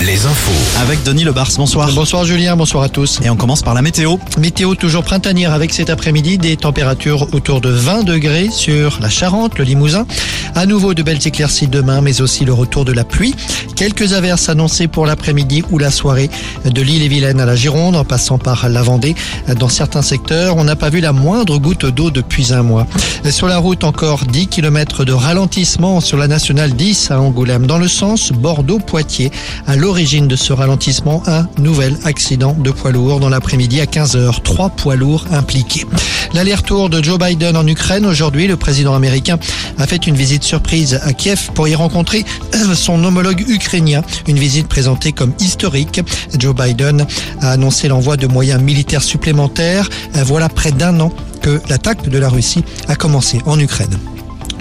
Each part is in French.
les infos. Avec Denis Lebars, bonsoir. Bonsoir Julien, bonsoir à tous. Et on commence par la météo. Météo toujours printanière avec cet après-midi des températures autour de 20 degrés sur la Charente, le Limousin. À nouveau de belles éclaircies demain, mais aussi le retour de la pluie. Quelques averses annoncées pour l'après-midi ou la soirée de l'île et Vilaine à la Gironde, en passant par la Vendée. Dans certains secteurs, on n'a pas vu la moindre goutte d'eau depuis un mois. Sur la route, encore 10 km de ralentissement sur la nationale 10 à Angoulême, dans le sens Bordeaux-Poitiers. À l'origine de ce ralentissement, un nouvel accident de poids lourd dans l'après-midi à 15h. Trois poids lourds impliqués. L'aller-retour de Joe Biden en Ukraine. Aujourd'hui, le président américain a fait une visite surprise à Kiev pour y rencontrer son homologue ukrainien. Une visite présentée comme historique. Joe Biden a annoncé l'envoi de moyens militaires supplémentaires. Voilà près d'un an que l'attaque de la Russie a commencé en Ukraine.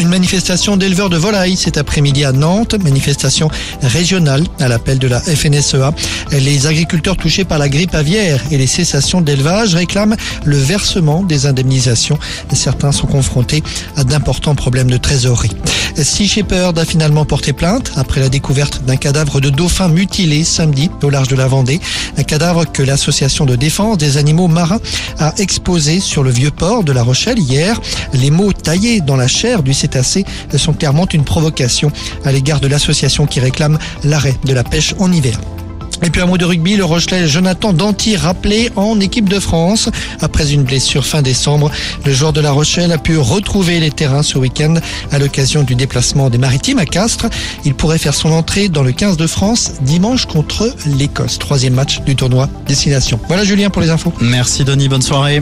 Une manifestation d'éleveurs de volailles cet après-midi à Nantes, manifestation régionale à l'appel de la FNSEA. Les agriculteurs touchés par la grippe aviaire et les cessations d'élevage réclament le versement des indemnisations. Certains sont confrontés à d'importants problèmes de trésorerie. Sea Shepherd a finalement porté plainte après la découverte d'un cadavre de dauphin mutilé samedi au large de la Vendée. Un cadavre que l'association de défense des animaux marins a exposé sur le vieux port de La Rochelle hier. Les mots taillés dans la chair du cétacé sont clairement une provocation à l'égard de l'association qui réclame l'arrêt de la pêche en hiver. Et puis un mot de rugby, le Rochelet Jonathan Danty rappelé en équipe de France. Après une blessure fin décembre, le joueur de la Rochelle a pu retrouver les terrains ce week-end à l'occasion du déplacement des Maritimes à Castres. Il pourrait faire son entrée dans le 15 de France dimanche contre l'Écosse. Troisième match du tournoi Destination. Voilà Julien pour les infos. Merci Denis, bonne soirée.